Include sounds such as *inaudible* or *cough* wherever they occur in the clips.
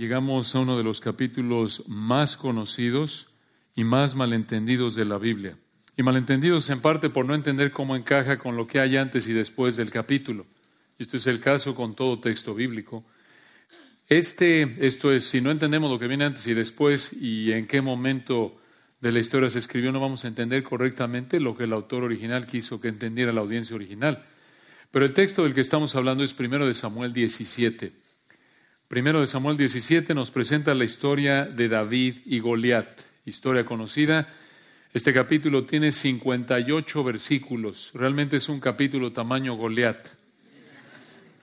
Llegamos a uno de los capítulos más conocidos y más malentendidos de la Biblia. Y malentendidos en parte por no entender cómo encaja con lo que hay antes y después del capítulo. Este es el caso con todo texto bíblico. Este, esto es, si no entendemos lo que viene antes y después y en qué momento de la historia se escribió, no vamos a entender correctamente lo que el autor original quiso que entendiera la audiencia original. Pero el texto del que estamos hablando es primero de Samuel 17. Primero de Samuel 17 nos presenta la historia de David y Goliat, historia conocida. Este capítulo tiene 58 versículos, realmente es un capítulo tamaño Goliat.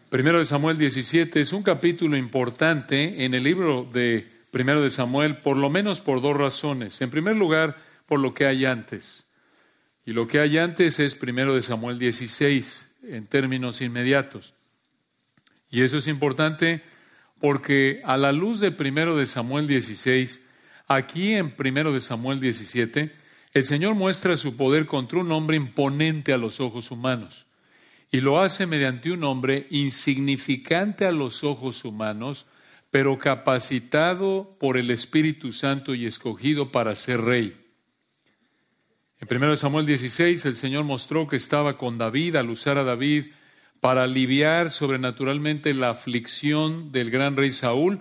Primero de Samuel 17 es un capítulo importante en el libro de Primero de Samuel, por lo menos por dos razones. En primer lugar, por lo que hay antes. Y lo que hay antes es Primero de Samuel 16, en términos inmediatos. Y eso es importante porque a la luz de primero de Samuel 16, aquí en primero de Samuel 17, el Señor muestra su poder contra un hombre imponente a los ojos humanos. Y lo hace mediante un hombre insignificante a los ojos humanos, pero capacitado por el Espíritu Santo y escogido para ser rey. En 1 Samuel 16 el Señor mostró que estaba con David al usar a David para aliviar sobrenaturalmente la aflicción del gran rey Saúl.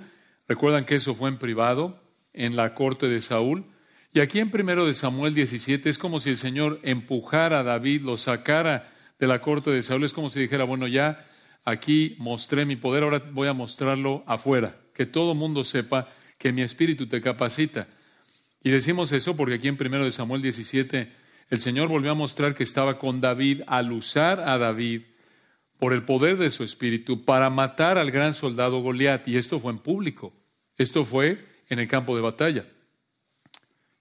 Recuerdan que eso fue en privado, en la corte de Saúl. Y aquí en primero de Samuel 17 es como si el Señor empujara a David, lo sacara de la corte de Saúl. Es como si dijera, bueno, ya aquí mostré mi poder, ahora voy a mostrarlo afuera. Que todo mundo sepa que mi espíritu te capacita. Y decimos eso porque aquí en primero de Samuel 17 el Señor volvió a mostrar que estaba con David al usar a David por el poder de su espíritu para matar al gran soldado Goliat. Y esto fue en público. Esto fue en el campo de batalla.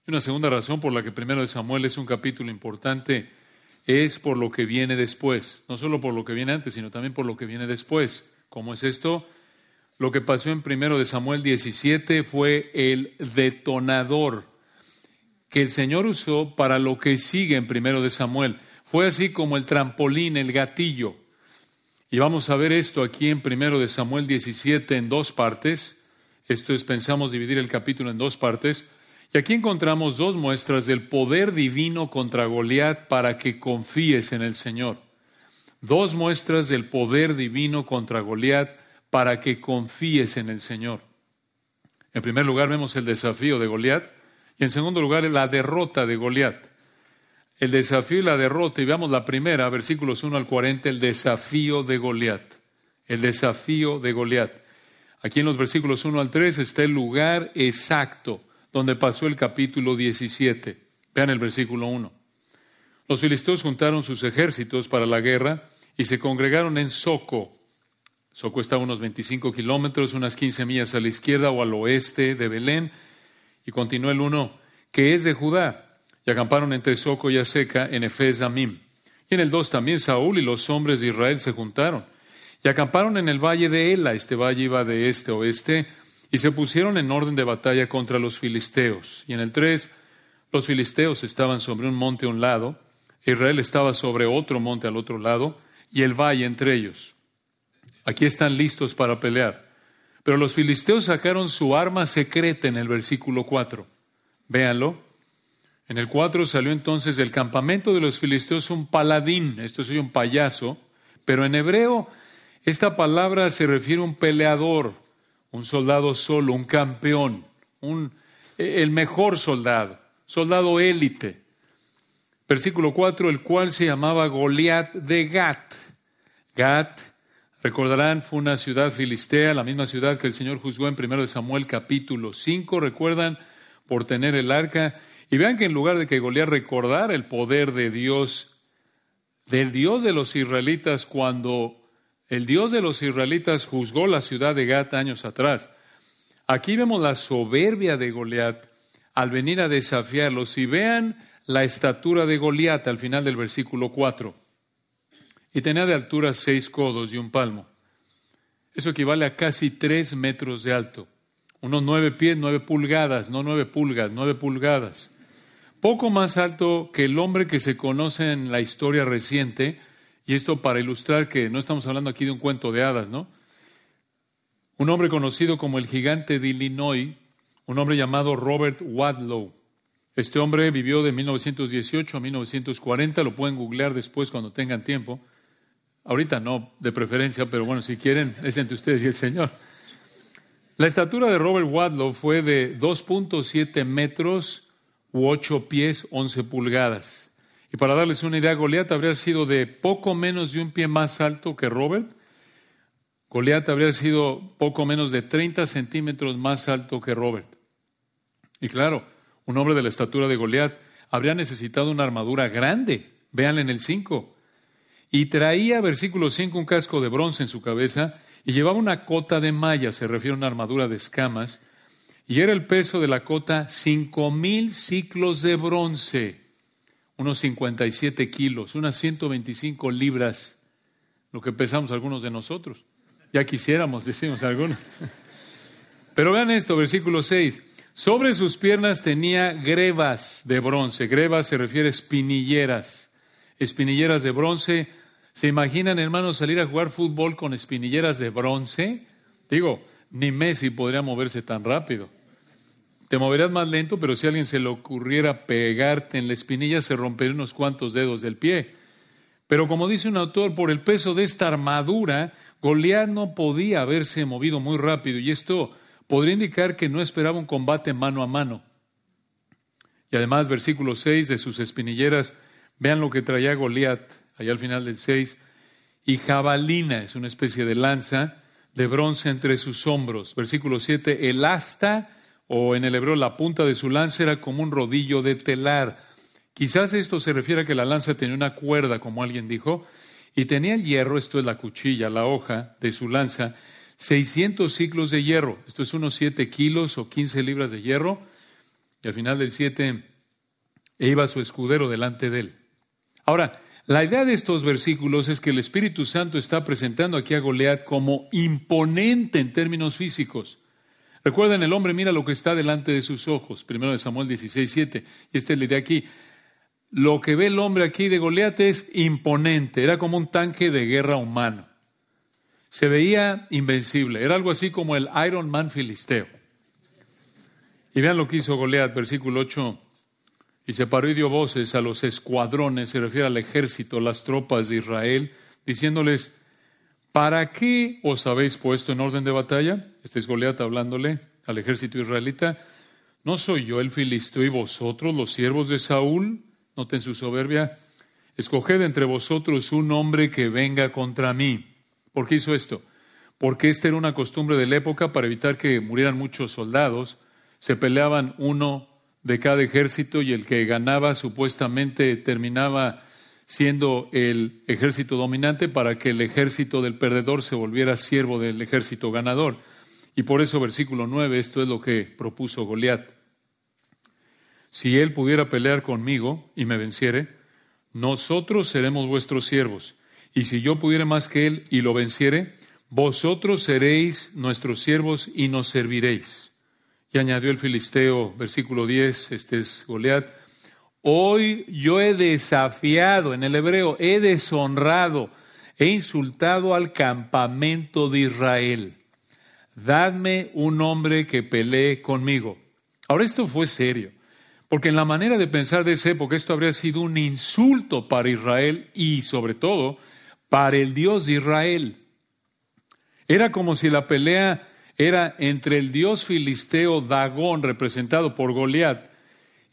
Y una segunda razón por la que primero de Samuel es un capítulo importante es por lo que viene después. No solo por lo que viene antes, sino también por lo que viene después. ¿Cómo es esto? Lo que pasó en primero de Samuel 17 fue el detonador que el Señor usó para lo que sigue en primero de Samuel. Fue así como el trampolín, el gatillo y vamos a ver esto aquí en primero de Samuel 17 en dos partes. Esto es, pensamos dividir el capítulo en dos partes. Y aquí encontramos dos muestras del poder divino contra Goliat para que confíes en el Señor. Dos muestras del poder divino contra Goliat para que confíes en el Señor. En primer lugar vemos el desafío de Goliat y en segundo lugar la derrota de Goliat el desafío y la derrota. Y veamos la primera, versículos 1 al 40, el desafío de Goliat. El desafío de Goliat. Aquí en los versículos 1 al 3 está el lugar exacto donde pasó el capítulo 17. Vean el versículo 1. Los filisteos juntaron sus ejércitos para la guerra y se congregaron en Soco. Soco está a unos 25 kilómetros, unas 15 millas a la izquierda o al oeste de Belén. Y continúa el 1, que es de Judá y acamparon entre Soco y Aseca en Efes Amim. Y en el 2 también Saúl y los hombres de Israel se juntaron y acamparon en el valle de Ela, este valle iba de este a oeste, y se pusieron en orden de batalla contra los filisteos. Y en el 3 los filisteos estaban sobre un monte a un lado, Israel estaba sobre otro monte al otro lado, y el valle entre ellos. Aquí están listos para pelear. Pero los filisteos sacaron su arma secreta en el versículo 4. Véanlo. En el 4 salió entonces del campamento de los filisteos un paladín, esto es un payaso, pero en hebreo esta palabra se refiere a un peleador, un soldado solo, un campeón, un, el mejor soldado, soldado élite. Versículo 4, el cual se llamaba Goliat de Gat. Gat, recordarán, fue una ciudad filistea, la misma ciudad que el Señor juzgó en 1 Samuel capítulo 5, recuerdan, por tener el arca y vean que en lugar de que Goliat recordara el poder de Dios, del Dios de los israelitas, cuando el Dios de los israelitas juzgó la ciudad de Gat años atrás, aquí vemos la soberbia de Goliat al venir a desafiarlos. Y vean la estatura de Goliat al final del versículo 4. Y tenía de altura seis codos y un palmo. Eso equivale a casi tres metros de alto. Unos nueve pies, nueve pulgadas, no nueve pulgas, nueve pulgadas poco más alto que el hombre que se conoce en la historia reciente, y esto para ilustrar que no estamos hablando aquí de un cuento de hadas, ¿no? un hombre conocido como el gigante de Illinois, un hombre llamado Robert Wadlow. Este hombre vivió de 1918 a 1940, lo pueden googlear después cuando tengan tiempo. Ahorita no, de preferencia, pero bueno, si quieren, es entre ustedes y el Señor. La estatura de Robert Wadlow fue de 2.7 metros u 8 pies, 11 pulgadas. Y para darles una idea, Goliat habría sido de poco menos de un pie más alto que Robert. Goliat habría sido poco menos de 30 centímetros más alto que Robert. Y claro, un hombre de la estatura de Goliat habría necesitado una armadura grande. Vean en el 5. Y traía, versículo 5, un casco de bronce en su cabeza y llevaba una cota de malla, se refiere a una armadura de escamas, y era el peso de la cota cinco mil ciclos de bronce, unos 57 kilos, unas 125 libras, lo que pesamos algunos de nosotros. Ya quisiéramos, decimos algunos. *laughs* Pero vean esto, versículo 6. Sobre sus piernas tenía grebas de bronce. Grebas se refiere a espinilleras. Espinilleras de bronce ¿Se imaginan, hermanos, salir a jugar fútbol con espinilleras de bronce? Digo, ni Messi podría moverse tan rápido. Te moverías más lento, pero si a alguien se le ocurriera pegarte en la espinilla, se rompería unos cuantos dedos del pie. Pero como dice un autor, por el peso de esta armadura, Goliat no podía haberse movido muy rápido, y esto podría indicar que no esperaba un combate mano a mano. Y además, versículo 6 de sus espinilleras, vean lo que traía Goliat allá al final del 6, y jabalina, es una especie de lanza de bronce entre sus hombros. Versículo 7, el asta, o en el hebreo la punta de su lanza era como un rodillo de telar. Quizás esto se refiere a que la lanza tenía una cuerda, como alguien dijo, y tenía el hierro, esto es la cuchilla, la hoja de su lanza, 600 ciclos de hierro, esto es unos 7 kilos o 15 libras de hierro, y al final del 7 iba su escudero delante de él. Ahora, la idea de estos versículos es que el Espíritu Santo está presentando aquí a Goliat como imponente en términos físicos. Recuerden, el hombre mira lo que está delante de sus ojos. Primero de Samuel 16, 7. Y esta es la idea aquí. Lo que ve el hombre aquí de Goliat es imponente. Era como un tanque de guerra humano. Se veía invencible. Era algo así como el Iron Man filisteo. Y vean lo que hizo Goliat, versículo 8 y se paró y dio voces a los escuadrones, se refiere al ejército, las tropas de Israel, diciéndoles, ¿para qué os habéis puesto en orden de batalla? Este es Goliat hablándole al ejército israelita. ¿No soy yo el filisteo y vosotros los siervos de Saúl? Noten su soberbia. Escoged entre vosotros un hombre que venga contra mí. ¿Por qué hizo esto? Porque esta era una costumbre de la época para evitar que murieran muchos soldados. Se peleaban uno de cada ejército y el que ganaba supuestamente terminaba siendo el ejército dominante para que el ejército del perdedor se volviera siervo del ejército ganador. Y por eso versículo 9, esto es lo que propuso Goliat. Si él pudiera pelear conmigo y me venciere, nosotros seremos vuestros siervos. Y si yo pudiera más que él y lo venciere, vosotros seréis nuestros siervos y nos serviréis. Y añadió el filisteo, versículo 10, este es Goliat, hoy yo he desafiado, en el hebreo, he deshonrado, he insultado al campamento de Israel. Dadme un hombre que pelee conmigo. Ahora esto fue serio, porque en la manera de pensar de esa época esto habría sido un insulto para Israel y sobre todo para el Dios de Israel. Era como si la pelea era entre el dios filisteo Dagón, representado por Goliat,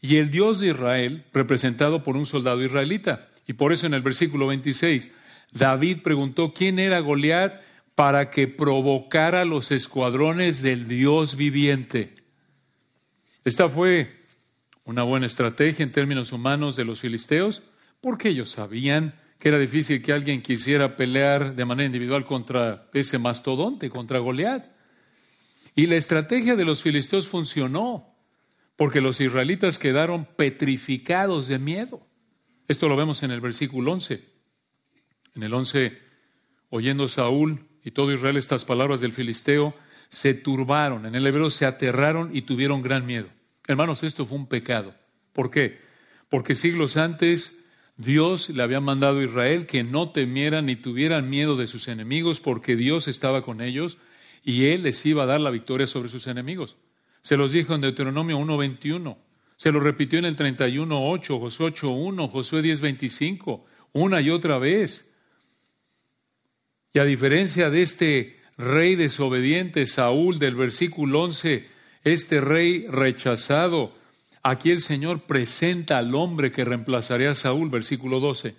y el dios de Israel, representado por un soldado israelita. Y por eso en el versículo 26, David preguntó quién era Goliat para que provocara los escuadrones del Dios viviente. Esta fue una buena estrategia en términos humanos de los filisteos, porque ellos sabían que era difícil que alguien quisiera pelear de manera individual contra ese mastodonte, contra Goliat. Y la estrategia de los filisteos funcionó, porque los israelitas quedaron petrificados de miedo. Esto lo vemos en el versículo 11. En el 11, oyendo Saúl y todo Israel estas palabras del filisteo, se turbaron, en el hebreo se aterraron y tuvieron gran miedo. Hermanos, esto fue un pecado. ¿Por qué? Porque siglos antes Dios le había mandado a Israel que no temieran ni tuvieran miedo de sus enemigos porque Dios estaba con ellos y Él les iba a dar la victoria sobre sus enemigos. Se los dijo en Deuteronomio 1.21, se lo repitió en el 31.8, Josué 8.1, Josué 10.25, una y otra vez. Y a diferencia de este rey desobediente, Saúl, del versículo 11, este rey rechazado, aquí el Señor presenta al hombre que reemplazaría a Saúl, versículo 12.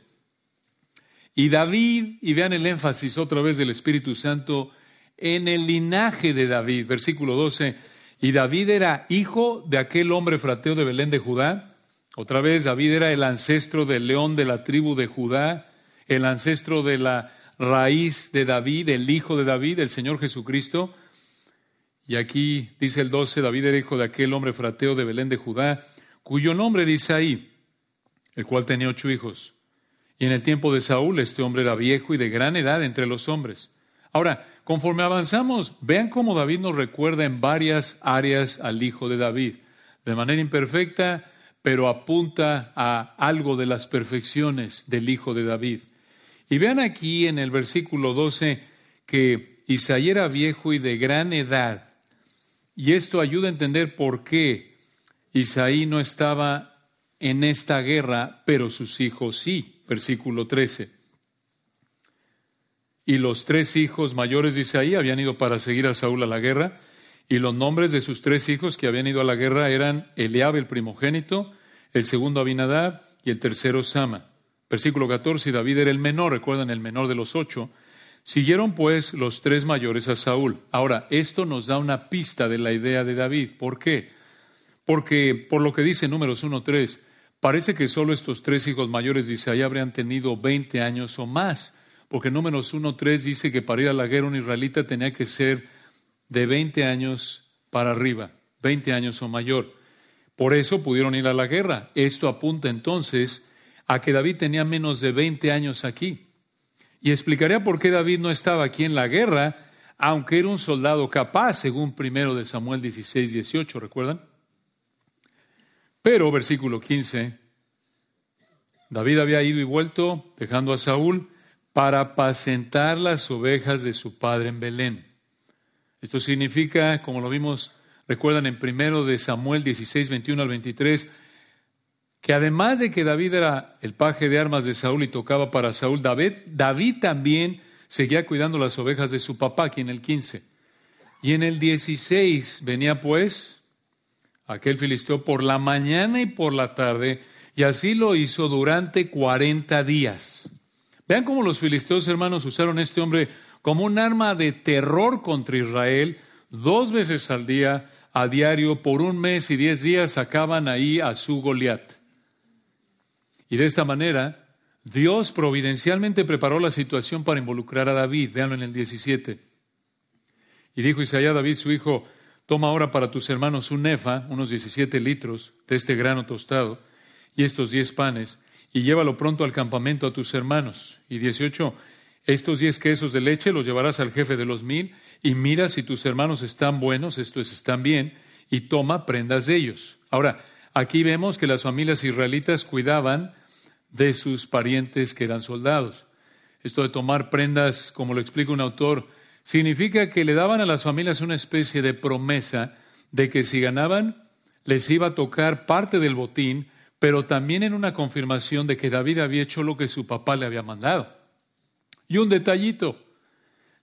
Y David, y vean el énfasis otra vez del Espíritu Santo, en el linaje de David, versículo 12, y David era hijo de aquel hombre frateo de Belén de Judá. Otra vez, David era el ancestro del león de la tribu de Judá, el ancestro de la raíz de David, el hijo de David, el Señor Jesucristo. Y aquí dice el 12, David era hijo de aquel hombre frateo de Belén de Judá, cuyo nombre dice ahí, el cual tenía ocho hijos. Y en el tiempo de Saúl este hombre era viejo y de gran edad entre los hombres. Ahora, conforme avanzamos, vean cómo David nos recuerda en varias áreas al hijo de David, de manera imperfecta, pero apunta a algo de las perfecciones del hijo de David. Y vean aquí en el versículo 12 que Isaías era viejo y de gran edad. Y esto ayuda a entender por qué Isaí no estaba en esta guerra, pero sus hijos sí. Versículo 13. Y los tres hijos mayores de Isaí habían ido para seguir a Saúl a la guerra, y los nombres de sus tres hijos que habían ido a la guerra eran Eliab el primogénito, el segundo Abinadab y el tercero Sama. Versículo 14, y David era el menor, recuerdan el menor de los ocho. Siguieron pues los tres mayores a Saúl. Ahora, esto nos da una pista de la idea de David. ¿Por qué? Porque por lo que dice Números 1.3, parece que solo estos tres hijos mayores de Isaías habrían tenido 20 años o más porque Números 1.3 dice que para ir a la guerra un israelita tenía que ser de 20 años para arriba, 20 años o mayor. Por eso pudieron ir a la guerra. Esto apunta entonces a que David tenía menos de 20 años aquí. Y explicaría por qué David no estaba aquí en la guerra, aunque era un soldado capaz, según primero de Samuel 16, 18, ¿recuerdan? Pero, versículo 15, David había ido y vuelto, dejando a Saúl, para apacentar las ovejas de su padre en Belén. Esto significa, como lo vimos, recuerdan en primero de Samuel 16, 21 al 23, que además de que David era el paje de armas de Saúl y tocaba para Saúl, David, David también seguía cuidando las ovejas de su papá, aquí en el 15. Y en el 16 venía pues aquel filisteo por la mañana y por la tarde, y así lo hizo durante 40 días. Vean cómo los filisteos hermanos usaron a este hombre como un arma de terror contra Israel. Dos veces al día, a diario, por un mes y diez días, sacaban ahí a su Goliat. Y de esta manera, Dios providencialmente preparó la situación para involucrar a David. Veanlo en el 17. Y dijo Isaías a David, su hijo, toma ahora para tus hermanos un nefa, unos 17 litros de este grano tostado, y estos diez panes, y llévalo pronto al campamento a tus hermanos. Y 18, estos diez quesos de leche los llevarás al jefe de los mil y mira si tus hermanos están buenos, esto es, están bien, y toma prendas de ellos. Ahora, aquí vemos que las familias israelitas cuidaban de sus parientes que eran soldados. Esto de tomar prendas, como lo explica un autor, significa que le daban a las familias una especie de promesa de que si ganaban, les iba a tocar parte del botín pero también en una confirmación de que David había hecho lo que su papá le había mandado. Y un detallito,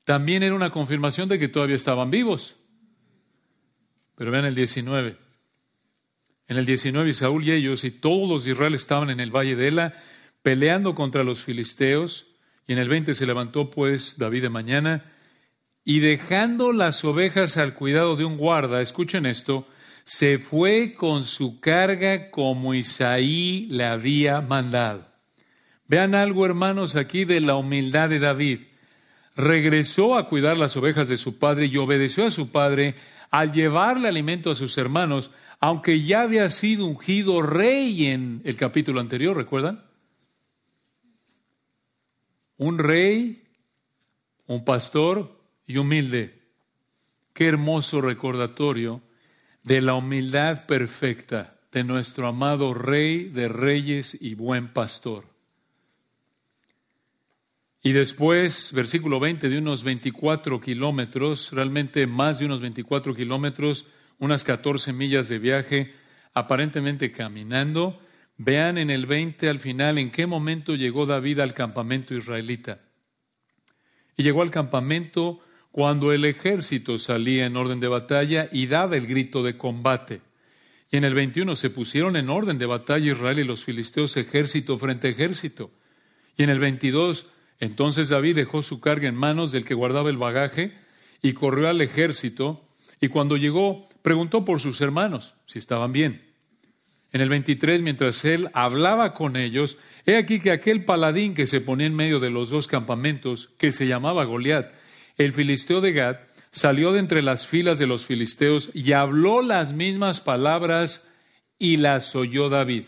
también era una confirmación de que todavía estaban vivos. Pero vean el 19. En el 19 Saúl y ellos y todos los de Israel estaban en el valle de Ela peleando contra los filisteos. Y en el 20 se levantó pues David de mañana y dejando las ovejas al cuidado de un guarda, escuchen esto, se fue con su carga como Isaí le había mandado. Vean algo, hermanos, aquí de la humildad de David. Regresó a cuidar las ovejas de su padre y obedeció a su padre al llevarle alimento a sus hermanos, aunque ya había sido ungido rey en el capítulo anterior, ¿recuerdan? Un rey, un pastor y humilde. Qué hermoso recordatorio de la humildad perfecta de nuestro amado Rey de Reyes y buen pastor. Y después, versículo 20, de unos 24 kilómetros, realmente más de unos 24 kilómetros, unas 14 millas de viaje, aparentemente caminando. Vean en el 20 al final en qué momento llegó David al campamento israelita. Y llegó al campamento cuando el ejército salía en orden de batalla y daba el grito de combate. Y en el 21 se pusieron en orden de batalla Israel y los filisteos ejército frente ejército. Y en el 22 entonces David dejó su carga en manos del que guardaba el bagaje y corrió al ejército y cuando llegó preguntó por sus hermanos si estaban bien. En el 23, mientras él hablaba con ellos, he aquí que aquel paladín que se ponía en medio de los dos campamentos, que se llamaba Goliat, el filisteo de Gad, salió de entre las filas de los filisteos y habló las mismas palabras y las oyó David.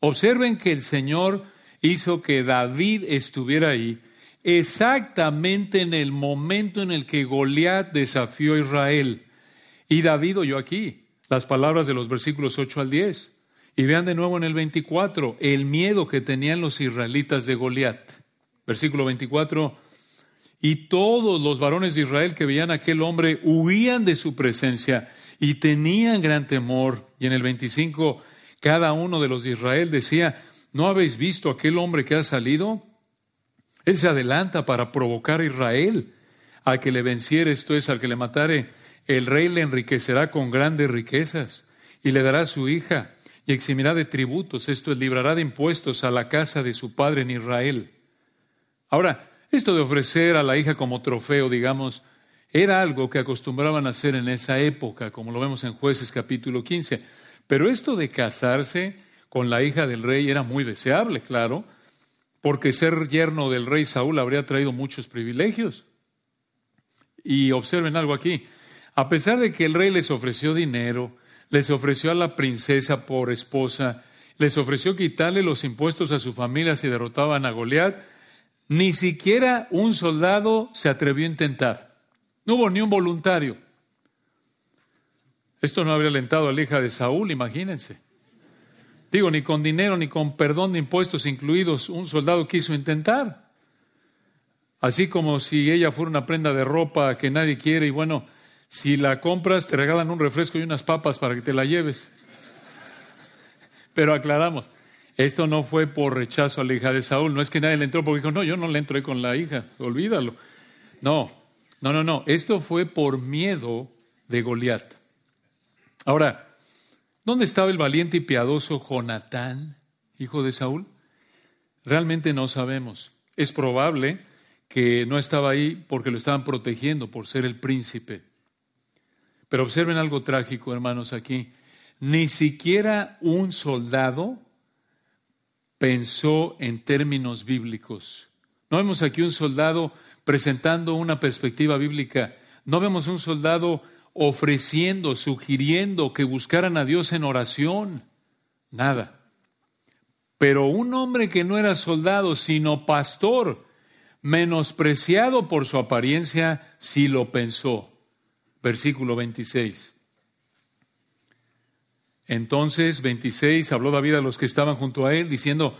Observen que el Señor hizo que David estuviera ahí exactamente en el momento en el que Goliat desafió a Israel. Y David oyó aquí las palabras de los versículos 8 al 10. Y vean de nuevo en el 24 el miedo que tenían los israelitas de Goliat. Versículo 24. Y todos los varones de Israel que veían a aquel hombre huían de su presencia y tenían gran temor. Y en el 25, cada uno de los de Israel decía, ¿no habéis visto aquel hombre que ha salido? Él se adelanta para provocar a Israel. Al que le venciere, esto es, al que le matare, el rey le enriquecerá con grandes riquezas y le dará su hija y eximirá de tributos, esto es, librará de impuestos a la casa de su padre en Israel. Ahora, esto de ofrecer a la hija como trofeo, digamos, era algo que acostumbraban hacer en esa época, como lo vemos en jueces capítulo 15. Pero esto de casarse con la hija del rey era muy deseable, claro, porque ser yerno del rey Saúl habría traído muchos privilegios. Y observen algo aquí, a pesar de que el rey les ofreció dinero, les ofreció a la princesa por esposa, les ofreció quitarle los impuestos a su familia si derrotaban a Goliat, ni siquiera un soldado se atrevió a intentar. No hubo ni un voluntario. Esto no habría alentado a la hija de Saúl, imagínense. Digo, ni con dinero ni con perdón de impuestos incluidos, un soldado quiso intentar. Así como si ella fuera una prenda de ropa que nadie quiere y bueno, si la compras te regalan un refresco y unas papas para que te la lleves. Pero aclaramos, esto no fue por rechazo a la hija de Saúl, no es que nadie le entró porque dijo, no, yo no le entré con la hija, olvídalo. No, no, no, no, esto fue por miedo de Goliat. Ahora, ¿Dónde estaba el valiente y piadoso Jonatán, hijo de Saúl? Realmente no sabemos. Es probable que no estaba ahí porque lo estaban protegiendo por ser el príncipe. Pero observen algo trágico, hermanos, aquí. Ni siquiera un soldado pensó en términos bíblicos. No vemos aquí un soldado presentando una perspectiva bíblica. No vemos un soldado ofreciendo, sugiriendo que buscaran a Dios en oración. Nada. Pero un hombre que no era soldado, sino pastor, menospreciado por su apariencia, sí lo pensó. Versículo 26. Entonces, 26, habló David a los que estaban junto a él, diciendo,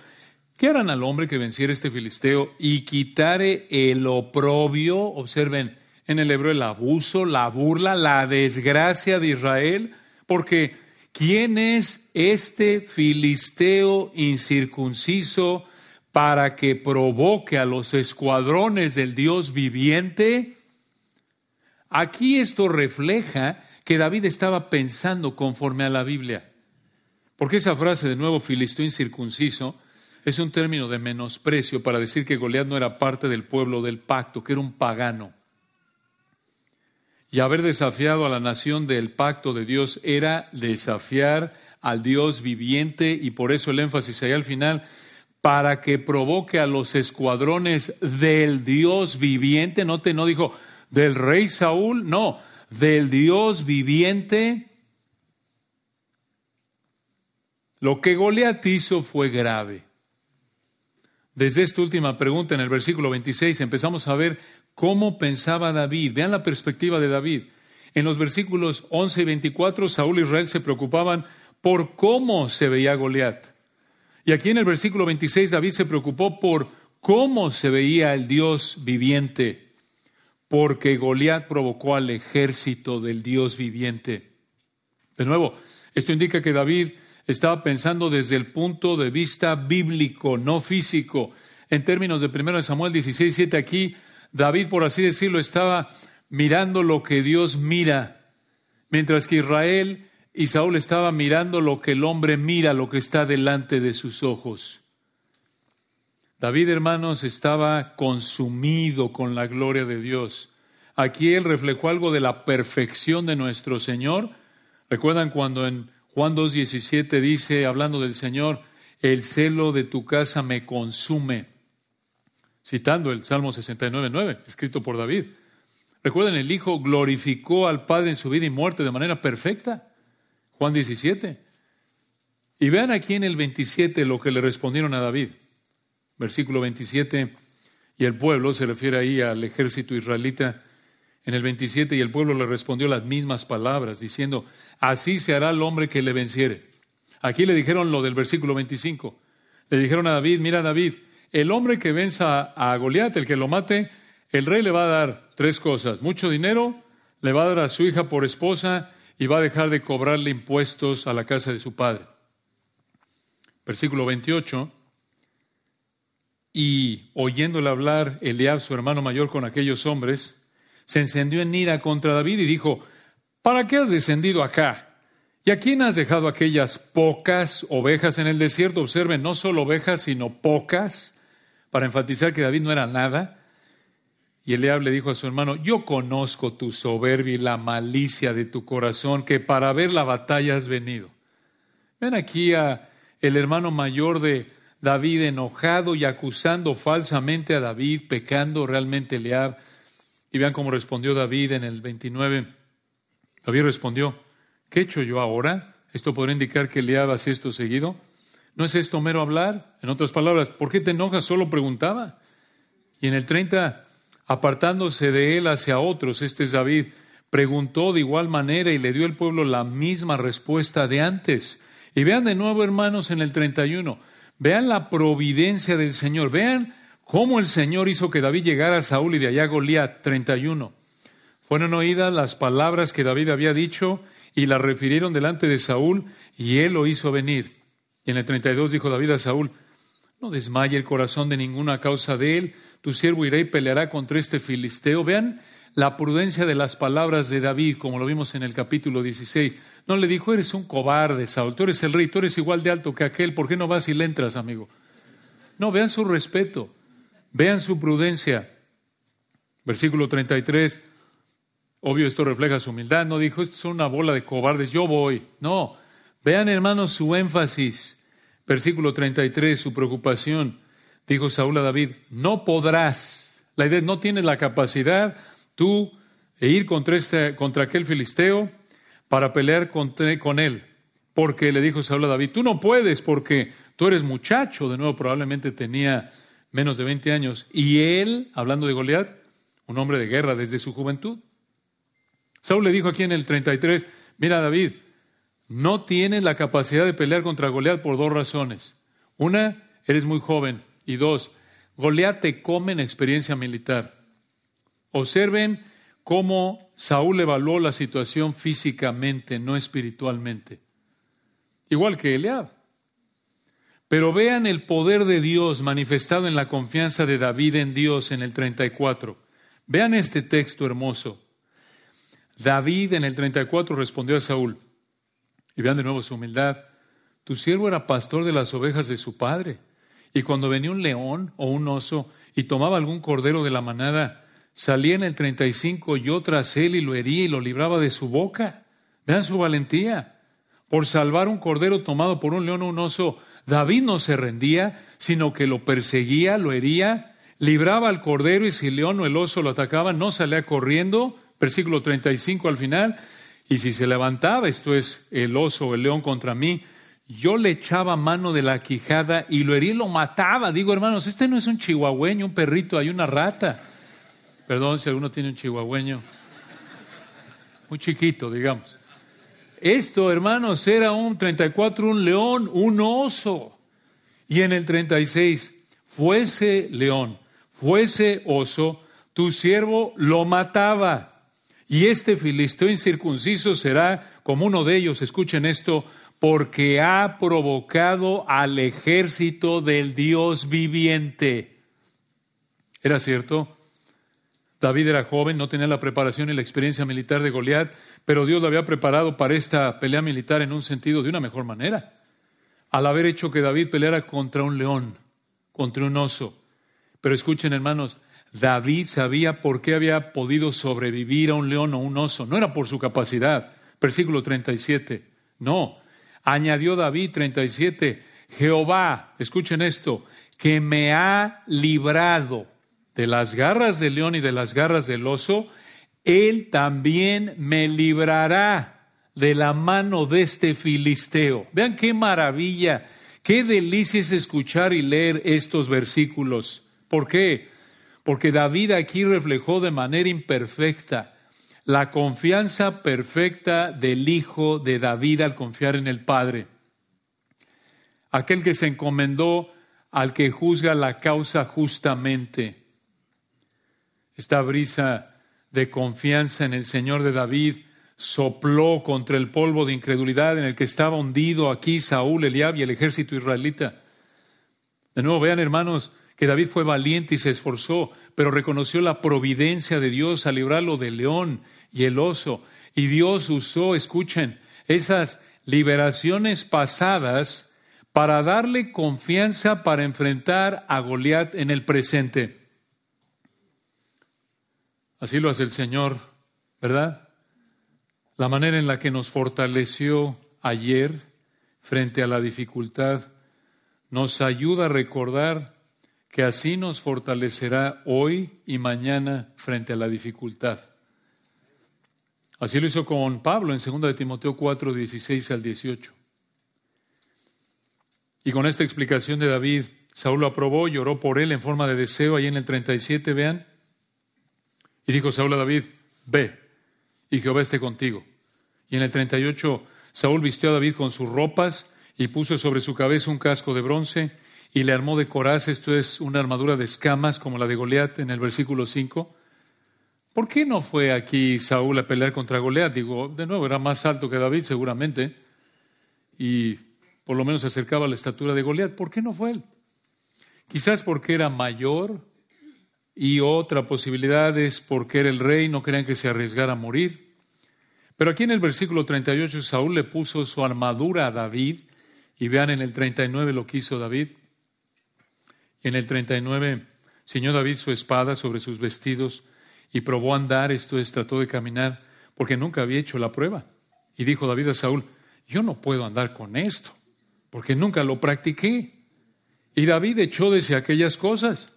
¿qué harán al hombre que venciera este filisteo y quitare el oprobio? Observen, en el hebreo el abuso, la burla, la desgracia de Israel, porque ¿quién es este filisteo incircunciso para que provoque a los escuadrones del Dios viviente? Aquí esto refleja que David estaba pensando conforme a la Biblia. Porque esa frase de nuevo filisteo incircunciso es un término de menosprecio para decir que Goliat no era parte del pueblo del pacto, que era un pagano y haber desafiado a la nación del pacto de Dios era desafiar al Dios viviente y por eso el énfasis ahí al final, para que provoque a los escuadrones del Dios viviente, no te no dijo del rey Saúl, no, del Dios viviente. Lo que Goliat hizo fue grave. Desde esta última pregunta en el versículo 26 empezamos a ver cómo pensaba David. Vean la perspectiva de David. En los versículos 11 y 24, Saúl y Israel se preocupaban por cómo se veía Goliat. Y aquí en el versículo 26, David se preocupó por cómo se veía el Dios viviente, porque Goliat provocó al ejército del Dios viviente. De nuevo, esto indica que David estaba pensando desde el punto de vista bíblico, no físico. En términos de 1 Samuel 16, 7, aquí David, por así decirlo, estaba mirando lo que Dios mira, mientras que Israel y Saúl estaba mirando lo que el hombre mira, lo que está delante de sus ojos. David, hermanos, estaba consumido con la gloria de Dios. Aquí él reflejó algo de la perfección de nuestro Señor. ¿Recuerdan cuando en Juan 2.17 dice, hablando del Señor, el celo de tu casa me consume? Citando el Salmo 69.9, escrito por David. Recuerden, el Hijo glorificó al Padre en su vida y muerte de manera perfecta. Juan 17. Y vean aquí en el 27 lo que le respondieron a David versículo 27, y el pueblo, se refiere ahí al ejército israelita, en el 27, y el pueblo le respondió las mismas palabras, diciendo, así se hará el hombre que le venciere. Aquí le dijeron lo del versículo 25. Le dijeron a David, mira David, el hombre que venza a Goliat, el que lo mate, el rey le va a dar tres cosas, mucho dinero, le va a dar a su hija por esposa y va a dejar de cobrarle impuestos a la casa de su padre. Versículo 28, y oyéndole hablar Eliab, su hermano mayor, con aquellos hombres, se encendió en ira contra David y dijo, ¿para qué has descendido acá? ¿Y a quién has dejado aquellas pocas ovejas en el desierto? Observen, no solo ovejas, sino pocas, para enfatizar que David no era nada. Y Eliab le dijo a su hermano, yo conozco tu soberbia y la malicia de tu corazón, que para ver la batalla has venido. Ven aquí a el hermano mayor de David enojado y acusando falsamente a David, pecando realmente Eliab. Y vean cómo respondió David en el 29. David respondió, ¿qué he hecho yo ahora? Esto podría indicar que Eliab hacía esto seguido. ¿No es esto mero hablar? En otras palabras, ¿por qué te enojas? Solo preguntaba. Y en el 30, apartándose de él hacia otros, este es David, preguntó de igual manera y le dio al pueblo la misma respuesta de antes. Y vean de nuevo, hermanos, en el 31, Vean la providencia del Señor. Vean cómo el Señor hizo que David llegara a Saúl y de allá Goliat 31. Fueron oídas las palabras que David había dicho y las refirieron delante de Saúl y él lo hizo venir. Y en el 32 dijo David a Saúl, no desmaye el corazón de ninguna causa de él, tu siervo irá y peleará contra este filisteo. Vean la prudencia de las palabras de David, como lo vimos en el capítulo 16. No le dijo, eres un cobarde, Saúl, tú eres el rey, tú eres igual de alto que aquel, ¿por qué no vas y le entras, amigo? No, vean su respeto, vean su prudencia. Versículo 33, obvio esto refleja su humildad, no dijo, esto es una bola de cobardes, yo voy. No, vean hermanos su énfasis. Versículo 33, su preocupación. Dijo Saúl a David, no podrás. La idea no tienes la capacidad tú e ir contra, este, contra aquel filisteo para pelear con él. Porque le dijo Saúl a David, tú no puedes porque tú eres muchacho, de nuevo probablemente tenía menos de 20 años, y él, hablando de Goliat, un hombre de guerra desde su juventud. Saúl le dijo aquí en el 33, mira David, no tienes la capacidad de pelear contra Goliat por dos razones. Una, eres muy joven, y dos, Goliat te come en experiencia militar. Observen cómo Saúl evaluó la situación físicamente, no espiritualmente. Igual que Eliab. Pero vean el poder de Dios manifestado en la confianza de David en Dios en el 34. Vean este texto hermoso. David en el 34 respondió a Saúl. Y vean de nuevo su humildad. Tu siervo era pastor de las ovejas de su padre. Y cuando venía un león o un oso y tomaba algún cordero de la manada, salía en el 35 yo tras él y lo hería y lo libraba de su boca. Vean su valentía. Por salvar un cordero tomado por un león o un oso, David no se rendía, sino que lo perseguía, lo hería, libraba al cordero y si el león o el oso lo atacaba, no salía corriendo. Versículo 35 al final. Y si se levantaba, esto es el oso o el león contra mí, yo le echaba mano de la quijada y lo hería y lo mataba. Digo, hermanos, este no es un chihuahueño, un perrito, hay una rata. Perdón si alguno tiene un chihuahueño. Muy chiquito, digamos. Esto, hermanos, era un 34, un león, un oso. Y en el 36, fuese león, fuese oso, tu siervo lo mataba. Y este filisteo incircunciso será como uno de ellos, escuchen esto, porque ha provocado al ejército del Dios viviente. ¿Era cierto? David era joven, no tenía la preparación y la experiencia militar de Goliat, pero Dios lo había preparado para esta pelea militar en un sentido de una mejor manera. Al haber hecho que David peleara contra un león, contra un oso. Pero escuchen, hermanos, David sabía por qué había podido sobrevivir a un león o un oso. No era por su capacidad. Versículo 37. No. Añadió David 37. Jehová, escuchen esto, que me ha librado de las garras del león y de las garras del oso, él también me librará de la mano de este filisteo. Vean qué maravilla, qué delicia es escuchar y leer estos versículos. ¿Por qué? Porque David aquí reflejó de manera imperfecta la confianza perfecta del Hijo de David al confiar en el Padre. Aquel que se encomendó al que juzga la causa justamente esta brisa de confianza en el Señor de David sopló contra el polvo de incredulidad en el que estaba hundido aquí Saúl, Eliab y el ejército israelita. De nuevo, vean hermanos, que David fue valiente y se esforzó, pero reconoció la providencia de Dios al librarlo del león y el oso. Y Dios usó, escuchen, esas liberaciones pasadas para darle confianza para enfrentar a Goliat en el presente. Así lo hace el Señor, ¿verdad? La manera en la que nos fortaleció ayer frente a la dificultad nos ayuda a recordar que así nos fortalecerá hoy y mañana frente a la dificultad. Así lo hizo con Pablo en 2 de Timoteo 4, 16 al 18. Y con esta explicación de David, Saúl lo aprobó, lloró por él en forma de deseo, ahí en el 37, vean. Y dijo Saúl a David, ve, y Jehová esté contigo. Y en el 38, Saúl vistió a David con sus ropas y puso sobre su cabeza un casco de bronce y le armó de coraz, esto es una armadura de escamas como la de Goliat en el versículo 5. ¿Por qué no fue aquí Saúl a pelear contra Goliat? Digo, de nuevo, era más alto que David seguramente y por lo menos se acercaba a la estatura de Goliat. ¿Por qué no fue él? Quizás porque era mayor, y otra posibilidad es porque era el rey, no querían que se arriesgara a morir. Pero aquí en el versículo 38 Saúl le puso su armadura a David y vean en el 39 lo que hizo David. En el 39 ciñó David su espada sobre sus vestidos y probó a andar, esto es, trató de caminar, porque nunca había hecho la prueba. Y dijo David a Saúl, yo no puedo andar con esto, porque nunca lo practiqué. Y David echó de sí aquellas cosas.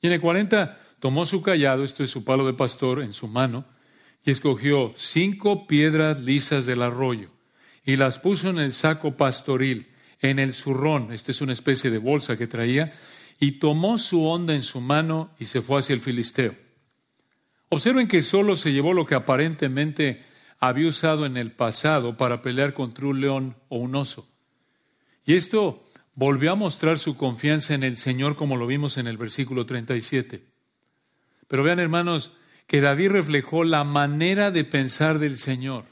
Y en el 40 tomó su callado, esto es su palo de pastor, en su mano, y escogió cinco piedras lisas del arroyo, y las puso en el saco pastoril, en el zurrón, esta es una especie de bolsa que traía, y tomó su onda en su mano y se fue hacia el filisteo. Observen que solo se llevó lo que aparentemente había usado en el pasado para pelear contra un león o un oso. Y esto volvió a mostrar su confianza en el Señor como lo vimos en el versículo 37. Pero vean, hermanos, que David reflejó la manera de pensar del Señor.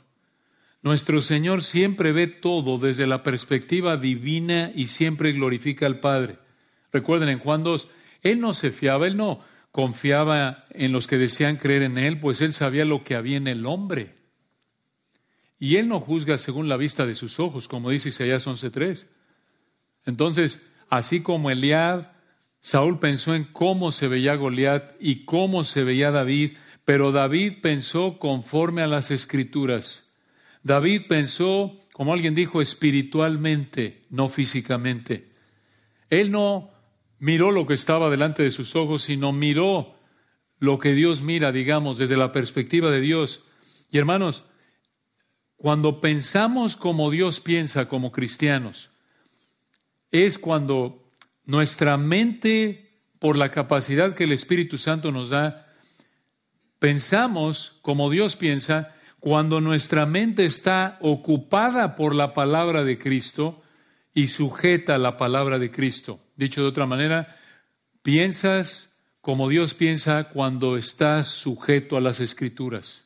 Nuestro Señor siempre ve todo desde la perspectiva divina y siempre glorifica al Padre. Recuerden, en Juan 2, Él no se fiaba, Él no confiaba en los que desean creer en Él, pues Él sabía lo que había en el hombre. Y Él no juzga según la vista de sus ojos, como dice Isaías 11.3. Entonces, así como Eliab Saúl pensó en cómo se veía Goliat y cómo se veía David, pero David pensó conforme a las escrituras. David pensó, como alguien dijo, espiritualmente, no físicamente. Él no miró lo que estaba delante de sus ojos, sino miró lo que Dios mira, digamos, desde la perspectiva de Dios. Y hermanos, cuando pensamos como Dios piensa como cristianos, es cuando nuestra mente, por la capacidad que el Espíritu Santo nos da, pensamos como Dios piensa cuando nuestra mente está ocupada por la palabra de Cristo y sujeta a la palabra de Cristo. Dicho de otra manera, piensas como Dios piensa cuando estás sujeto a las escrituras.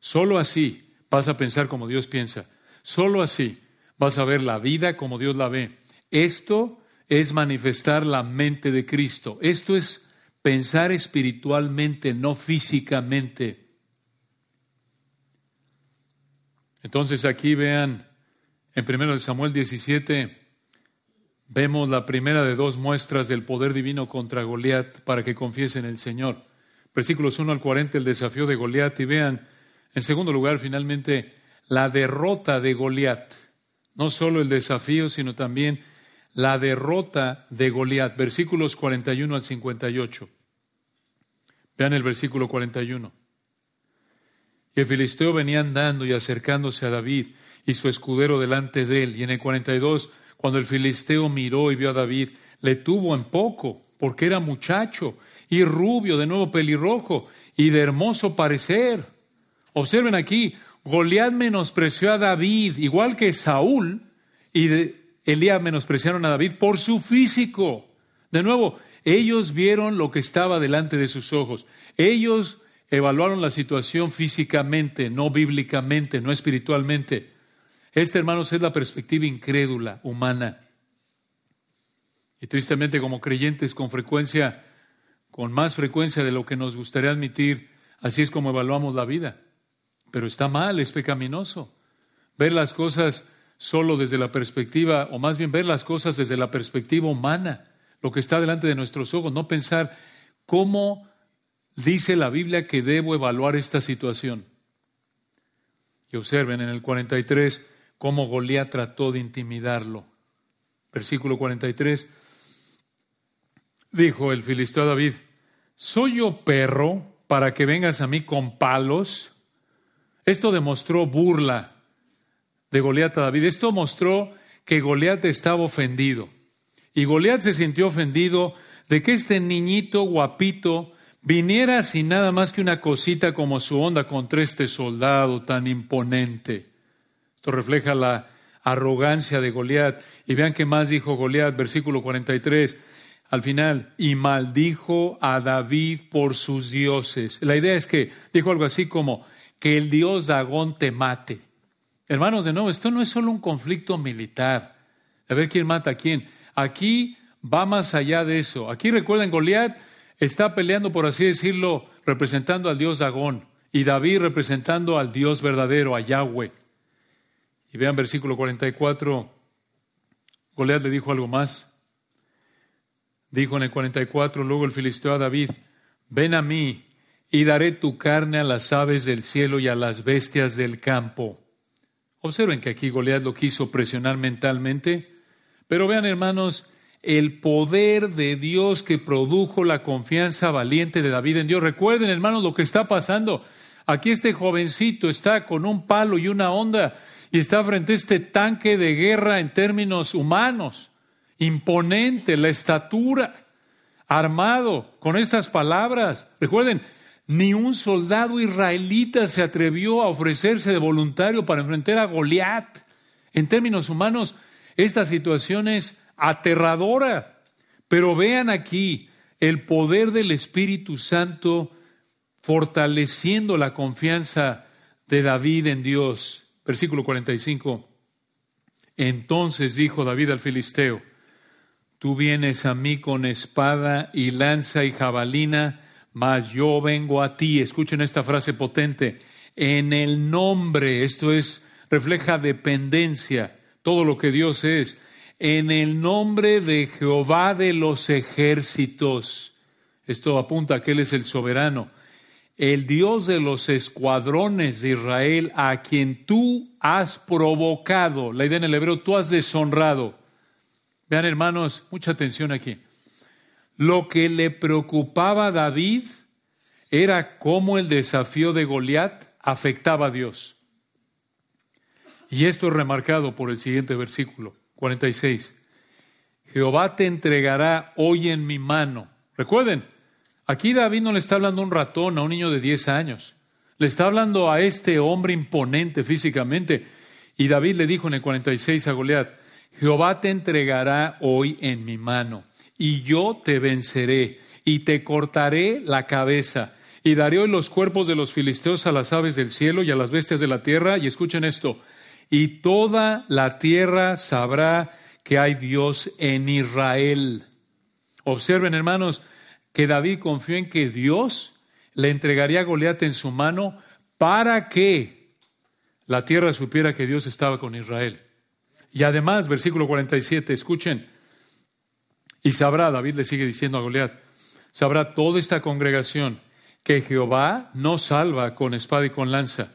Solo así vas a pensar como Dios piensa. Solo así vas a ver la vida como Dios la ve. Esto es manifestar la mente de Cristo. Esto es pensar espiritualmente, no físicamente. Entonces aquí vean, en 1 Samuel 17, vemos la primera de dos muestras del poder divino contra Goliat para que confiesen el Señor. Versículos 1 al 40, el desafío de Goliat. Y vean, en segundo lugar, finalmente, la derrota de Goliat. No solo el desafío, sino también la derrota de Goliat. Versículos 41 al 58. Vean el versículo 41. Y el filisteo venía andando y acercándose a David y su escudero delante de él. Y en el 42, cuando el filisteo miró y vio a David, le tuvo en poco, porque era muchacho y rubio, de nuevo pelirrojo y de hermoso parecer. Observen aquí, Goliat menospreció a David, igual que Saúl y Elías menospreciaron a David por su físico. De nuevo, ellos vieron lo que estaba delante de sus ojos. Ellos evaluaron la situación físicamente, no bíblicamente, no espiritualmente. Esta, hermanos, es la perspectiva incrédula, humana. Y tristemente, como creyentes, con frecuencia, con más frecuencia de lo que nos gustaría admitir, así es como evaluamos la vida. Pero está mal, es pecaminoso. Ver las cosas solo desde la perspectiva, o más bien ver las cosas desde la perspectiva humana, lo que está delante de nuestros ojos, no pensar cómo dice la Biblia que debo evaluar esta situación. Y observen en el 43 cómo Goliat trató de intimidarlo. Versículo 43. Dijo el filisteo a David, ¿soy yo perro para que vengas a mí con palos? Esto demostró burla de Goliat a David. Esto mostró que Goliat estaba ofendido. Y Goliat se sintió ofendido de que este niñito guapito viniera sin nada más que una cosita como su onda contra este soldado tan imponente. Esto refleja la arrogancia de Goliat. Y vean qué más dijo Goliat, versículo 43, al final, y maldijo a David por sus dioses. La idea es que dijo algo así como, que el dios Dagón te mate. Hermanos, de nuevo, esto no es solo un conflicto militar. A ver quién mata a quién. Aquí va más allá de eso. Aquí recuerden, Goliat está peleando, por así decirlo, representando al Dios Dagón y David representando al Dios verdadero, a Yahweh. Y vean versículo 44, Goliat le dijo algo más. Dijo en el 44, luego el filisteo a David, ven a mí y daré tu carne a las aves del cielo y a las bestias del campo. Observen que aquí Goliat lo quiso presionar mentalmente, pero vean hermanos, el poder de Dios que produjo la confianza valiente de David en Dios. Recuerden, hermanos, lo que está pasando. Aquí este jovencito está con un palo y una onda y está frente a este tanque de guerra en términos humanos, imponente, la estatura, armado con estas palabras. Recuerden, ni un soldado israelita se atrevió a ofrecerse de voluntario para enfrentar a Goliat. En términos humanos, esta situación es aterradora. Pero vean aquí el poder del Espíritu Santo fortaleciendo la confianza de David en Dios. Versículo 45. Entonces dijo David al filisteo, tú vienes a mí con espada y lanza y jabalina, mas yo vengo a ti. Escuchen esta frase potente. En el nombre, esto es, refleja dependencia, todo lo que Dios es en el nombre de Jehová de los ejércitos. Esto apunta a que Él es el soberano, el Dios de los escuadrones de Israel, a quien tú has provocado. La idea en el hebreo, tú has deshonrado. Vean hermanos, mucha atención aquí. Lo que le preocupaba a David era cómo el desafío de Goliat afectaba a Dios. Y esto es remarcado por el siguiente versículo. 46. Jehová te entregará hoy en mi mano. Recuerden, aquí David no le está hablando a un ratón, a un niño de 10 años. Le está hablando a este hombre imponente físicamente. Y David le dijo en el 46 a Goliat, Jehová te entregará hoy en mi mano. Y yo te venceré y te cortaré la cabeza y daré hoy los cuerpos de los filisteos a las aves del cielo y a las bestias de la tierra. Y escuchen esto, y toda la tierra sabrá que hay Dios en Israel. Observen, hermanos, que David confió en que Dios le entregaría a Goliat en su mano para que la tierra supiera que Dios estaba con Israel. Y además, versículo 47, escuchen, y sabrá, David le sigue diciendo a Goliat, sabrá toda esta congregación que Jehová no salva con espada y con lanza,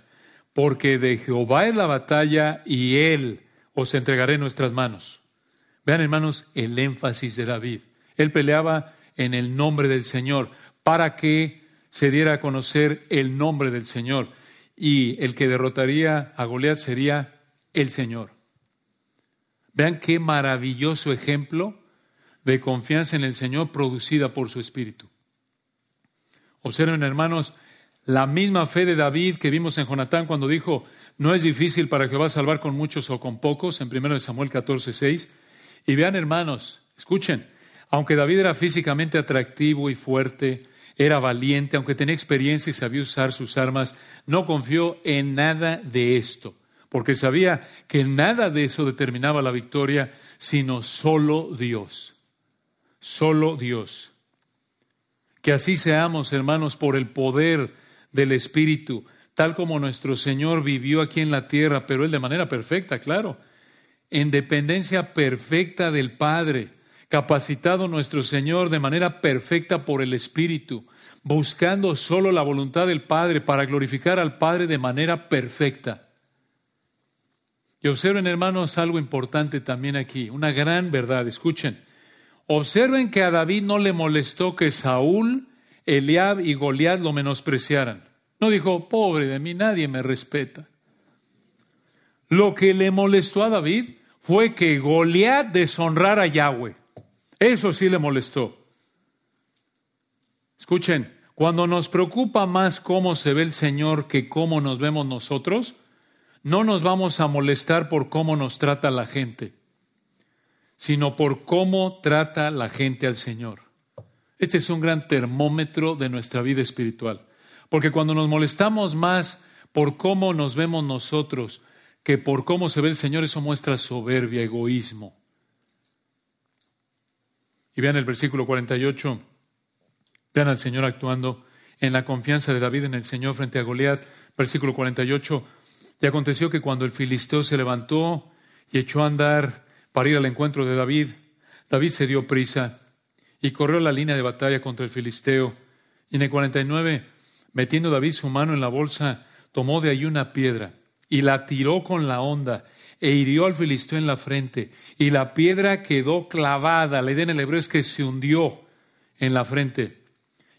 porque de Jehová es la batalla y él os entregaré en nuestras manos. Vean, hermanos, el énfasis de David. Él peleaba en el nombre del Señor para que se diera a conocer el nombre del Señor. Y el que derrotaría a Goliat sería el Señor. Vean qué maravilloso ejemplo de confianza en el Señor producida por su Espíritu. Observen, hermanos, la misma fe de David que vimos en Jonatán cuando dijo, no es difícil para Jehová salvar con muchos o con pocos, en 1 Samuel 14, 6. Y vean, hermanos, escuchen, aunque David era físicamente atractivo y fuerte, era valiente, aunque tenía experiencia y sabía usar sus armas, no confió en nada de esto, porque sabía que nada de eso determinaba la victoria, sino solo Dios. Solo Dios. Que así seamos, hermanos, por el poder del Espíritu, tal como nuestro Señor vivió aquí en la tierra, pero Él de manera perfecta, claro, en dependencia perfecta del Padre, capacitado nuestro Señor de manera perfecta por el Espíritu, buscando solo la voluntad del Padre para glorificar al Padre de manera perfecta. Y observen, hermanos, algo importante también aquí, una gran verdad, escuchen. Observen que a David no le molestó que Saúl, Eliab y Goliat lo menospreciaran. No dijo, pobre de mí, nadie me respeta. Lo que le molestó a David fue que Goliat deshonrara a Yahweh. Eso sí le molestó. Escuchen, cuando nos preocupa más cómo se ve el Señor que cómo nos vemos nosotros, no nos vamos a molestar por cómo nos trata la gente sino por cómo trata la gente al Señor. Este es un gran termómetro de nuestra vida espiritual, porque cuando nos molestamos más por cómo nos vemos nosotros que por cómo se ve el Señor, eso muestra soberbia, egoísmo. Y vean el versículo 48, vean al Señor actuando en la confianza de David en el Señor frente a Goliat, versículo 48. Y aconteció que cuando el filisteo se levantó y echó a andar para ir al encuentro de David. David se dio prisa y corrió la línea de batalla contra el filisteo. Y en el 49, metiendo David su mano en la bolsa, tomó de ahí una piedra y la tiró con la honda e hirió al filisteo en la frente. Y la piedra quedó clavada, la idea en el hebreo es que se hundió en la frente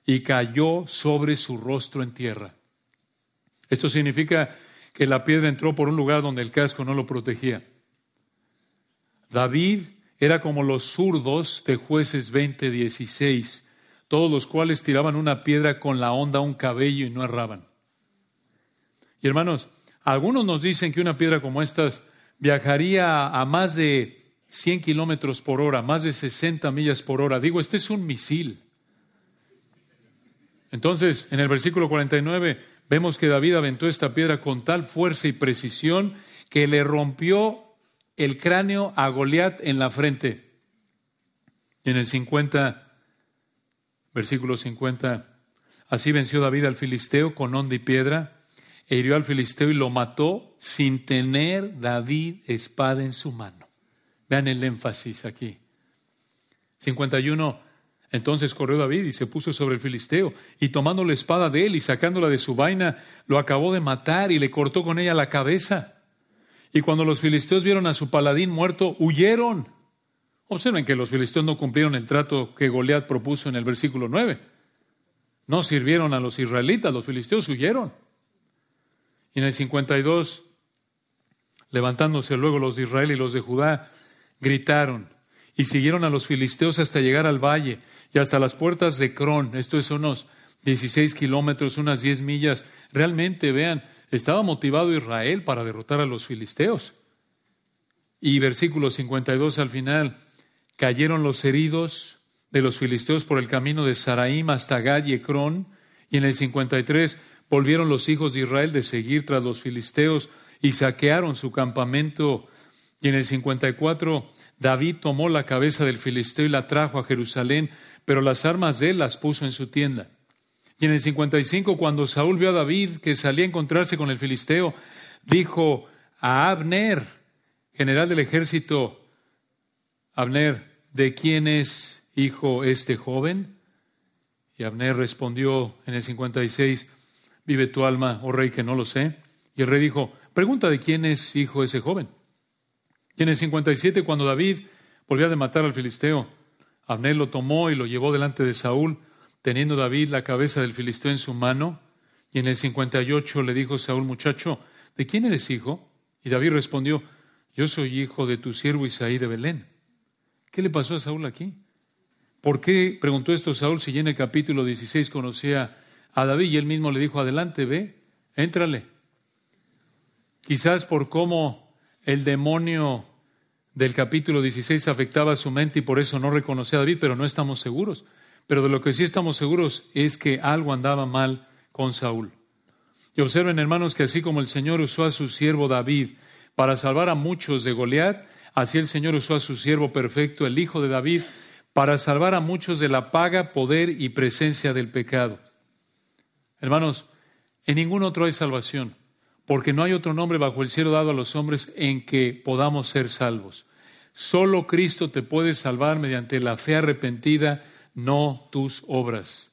y cayó sobre su rostro en tierra. Esto significa que la piedra entró por un lugar donde el casco no lo protegía. David era como los zurdos de jueces 20:16, todos los cuales tiraban una piedra con la onda a un cabello y no erraban. Y hermanos, algunos nos dicen que una piedra como estas viajaría a más de 100 kilómetros por hora, más de 60 millas por hora. Digo, este es un misil. Entonces, en el versículo 49 vemos que David aventó esta piedra con tal fuerza y precisión que le rompió el cráneo a Goliat en la frente. En el 50, versículo 50, así venció David al filisteo con onda y piedra, e hirió al filisteo y lo mató sin tener David espada en su mano. Vean el énfasis aquí. 51. Entonces corrió David y se puso sobre el filisteo, y tomando la espada de él y sacándola de su vaina, lo acabó de matar y le cortó con ella la cabeza. Y cuando los filisteos vieron a su paladín muerto, huyeron. Observen que los filisteos no cumplieron el trato que Goliat propuso en el versículo 9. No sirvieron a los israelitas, los filisteos huyeron. Y en el 52, levantándose luego los de Israel y los de Judá, gritaron y siguieron a los filisteos hasta llegar al valle y hasta las puertas de Cron. Esto es unos 16 kilómetros, unas 10 millas. Realmente, vean, estaba motivado Israel para derrotar a los filisteos. Y versículo 52 al final, cayeron los heridos de los filisteos por el camino de Saraim hasta Gad y Ecrón, y en el 53 volvieron los hijos de Israel de seguir tras los filisteos y saquearon su campamento, y en el 54 David tomó la cabeza del filisteo y la trajo a Jerusalén, pero las armas de él las puso en su tienda. Y en el 55, cuando Saúl vio a David que salía a encontrarse con el filisteo, dijo a Abner, general del ejército, Abner, ¿de quién es hijo este joven? Y Abner respondió en el 56, vive tu alma, oh rey, que no lo sé. Y el rey dijo, pregunta de quién es hijo ese joven. Y en el 57, cuando David volvió a matar al filisteo, Abner lo tomó y lo llevó delante de Saúl, teniendo David la cabeza del filisteo en su mano. Y en el 58 le dijo Saúl, muchacho, ¿de quién eres hijo? Y David respondió, yo soy hijo de tu siervo Isaí de Belén. ¿Qué le pasó a Saúl aquí? ¿Por qué preguntó esto Saúl si ya en el capítulo 16 conocía a David y él mismo le dijo, adelante, ve, éntrale? Quizás por cómo el demonio del capítulo 16 afectaba su mente y por eso no reconocía a David, pero no estamos seguros. Pero de lo que sí estamos seguros es que algo andaba mal con Saúl. Y observen, hermanos, que así como el Señor usó a su siervo David para salvar a muchos de Goliat, Así el Señor usó a su siervo perfecto, el Hijo de David, para salvar a muchos de la paga, poder y presencia del pecado. Hermanos, en ningún otro hay salvación, porque no hay otro nombre bajo el cielo dado a los hombres en que podamos ser salvos. Solo Cristo te puede salvar mediante la fe arrepentida, no tus obras.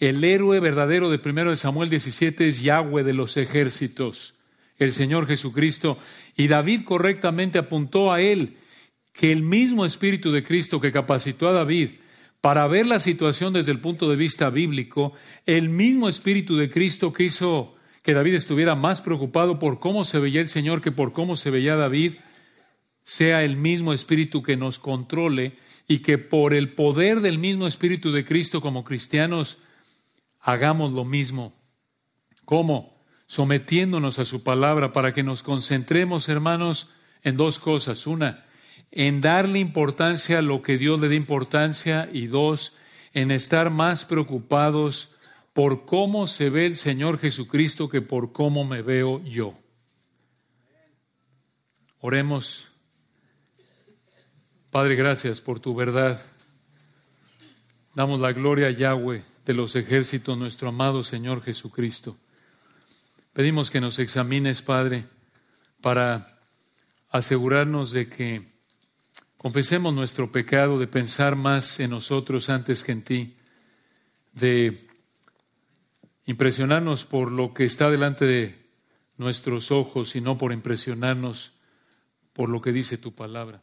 El héroe verdadero de 1 Samuel 17 es Yahweh de los ejércitos el Señor Jesucristo, y David correctamente apuntó a él que el mismo Espíritu de Cristo que capacitó a David para ver la situación desde el punto de vista bíblico, el mismo Espíritu de Cristo que hizo que David estuviera más preocupado por cómo se veía el Señor que por cómo se veía David, sea el mismo Espíritu que nos controle y que por el poder del mismo Espíritu de Cristo como cristianos hagamos lo mismo. ¿Cómo? sometiéndonos a su palabra para que nos concentremos, hermanos, en dos cosas. Una, en darle importancia a lo que Dios le dé importancia y dos, en estar más preocupados por cómo se ve el Señor Jesucristo que por cómo me veo yo. Oremos. Padre, gracias por tu verdad. Damos la gloria a Yahweh de los ejércitos, nuestro amado Señor Jesucristo. Pedimos que nos examines, Padre, para asegurarnos de que confesemos nuestro pecado de pensar más en nosotros antes que en ti, de impresionarnos por lo que está delante de nuestros ojos y no por impresionarnos por lo que dice tu palabra.